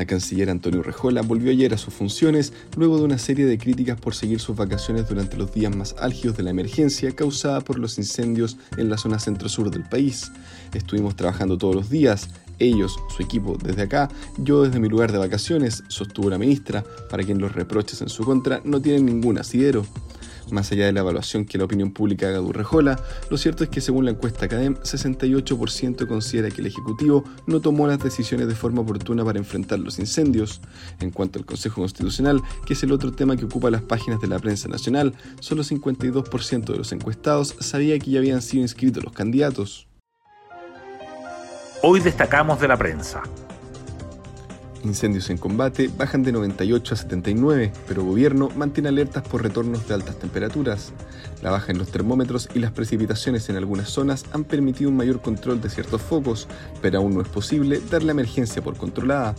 La canciller Antonio Rejola volvió ayer a sus funciones luego de una serie de críticas por seguir sus vacaciones durante los días más álgidos de la emergencia causada por los incendios en la zona centro-sur del país. Estuvimos trabajando todos los días, ellos, su equipo desde acá, yo desde mi lugar de vacaciones, sostuvo la ministra, para quien los reproches en su contra no tienen ningún asidero. Más allá de la evaluación que la opinión pública haga de Urrejola, lo cierto es que según la encuesta CADEM, 68% considera que el Ejecutivo no tomó las decisiones de forma oportuna para enfrentar los incendios. En cuanto al Consejo Constitucional, que es el otro tema que ocupa las páginas de la prensa nacional, solo 52% de los encuestados sabía que ya habían sido inscritos los candidatos. Hoy destacamos de la prensa. Incendios en combate bajan de 98 a 79, pero gobierno mantiene alertas por retornos de altas temperaturas. La baja en los termómetros y las precipitaciones en algunas zonas han permitido un mayor control de ciertos focos, pero aún no es posible dar la emergencia por controlada.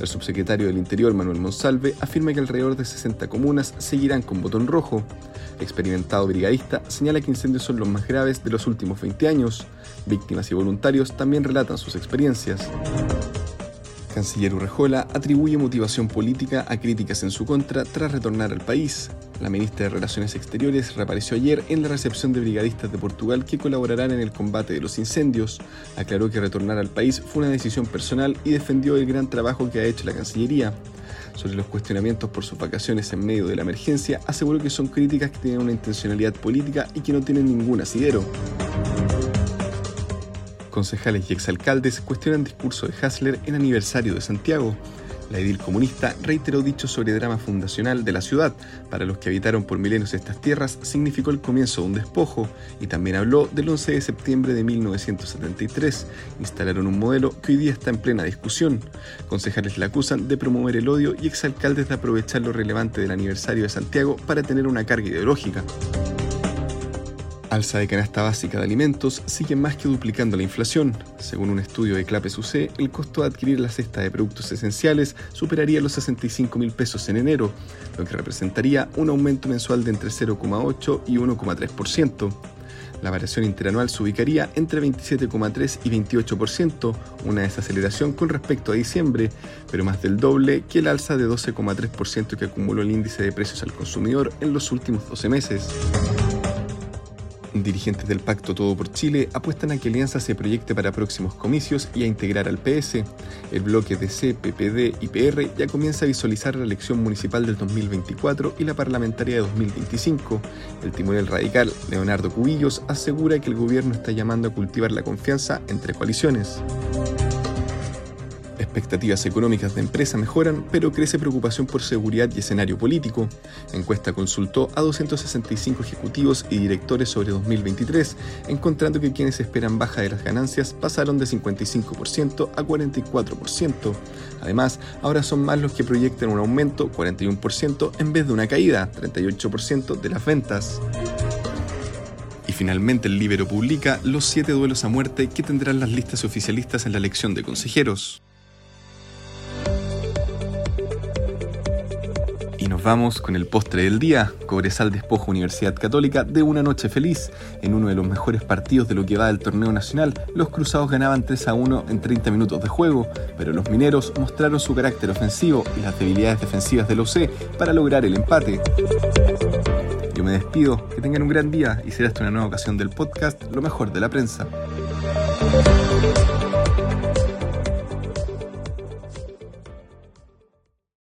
El subsecretario del Interior, Manuel Monsalve, afirma que alrededor de 60 comunas seguirán con botón rojo. Experimentado brigadista señala que incendios son los más graves de los últimos 20 años. Víctimas y voluntarios también relatan sus experiencias. Canciller Urrejola atribuye motivación política a críticas en su contra tras retornar al país. La ministra de Relaciones Exteriores reapareció ayer en la recepción de brigadistas de Portugal que colaborarán en el combate de los incendios. Aclaró que retornar al país fue una decisión personal y defendió el gran trabajo que ha hecho la Cancillería. Sobre los cuestionamientos por sus vacaciones en medio de la emergencia, aseguró que son críticas que tienen una intencionalidad política y que no tienen ningún asidero. Concejales y exalcaldes cuestionan discurso de Hassler en aniversario de Santiago. La edil comunista reiteró dicho sobre drama fundacional de la ciudad. Para los que habitaron por milenios estas tierras, significó el comienzo de un despojo y también habló del 11 de septiembre de 1973. Instalaron un modelo que hoy día está en plena discusión. Concejales la acusan de promover el odio y exalcaldes de aprovechar lo relevante del aniversario de Santiago para tener una carga ideológica. Alza de canasta básica de alimentos sigue más que duplicando la inflación. Según un estudio de Clapes UC, el costo de adquirir la cesta de productos esenciales superaría los 65 mil pesos en enero, lo que representaría un aumento mensual de entre 0,8 y 1,3%. La variación interanual se ubicaría entre 27,3 y 28%, una desaceleración con respecto a diciembre, pero más del doble que el alza de 12,3% que acumuló el índice de precios al consumidor en los últimos 12 meses. Dirigentes del Pacto Todo por Chile apuestan a que Alianza se proyecte para próximos comicios y a integrar al PS. El bloque DC, PPD y PR ya comienza a visualizar la elección municipal del 2024 y la parlamentaria de 2025. El timonel radical, Leonardo Cubillos, asegura que el gobierno está llamando a cultivar la confianza entre coaliciones expectativas económicas de empresa mejoran, pero crece preocupación por seguridad y escenario político. Encuesta consultó a 265 ejecutivos y directores sobre 2023, encontrando que quienes esperan baja de las ganancias pasaron de 55% a 44%. Además, ahora son más los que proyectan un aumento, 41%, en vez de una caída, 38% de las ventas. Y finalmente el Libero publica los siete duelos a muerte que tendrán las listas oficialistas en la elección de consejeros. Vamos con el postre del día. Cobresal despojo Universidad Católica de una noche feliz. En uno de los mejores partidos de lo que va del torneo nacional, los cruzados ganaban 3 a 1 en 30 minutos de juego, pero los mineros mostraron su carácter ofensivo y las debilidades defensivas del OC para lograr el empate. Yo me despido, que tengan un gran día y será hasta una nueva ocasión del podcast Lo mejor de la prensa.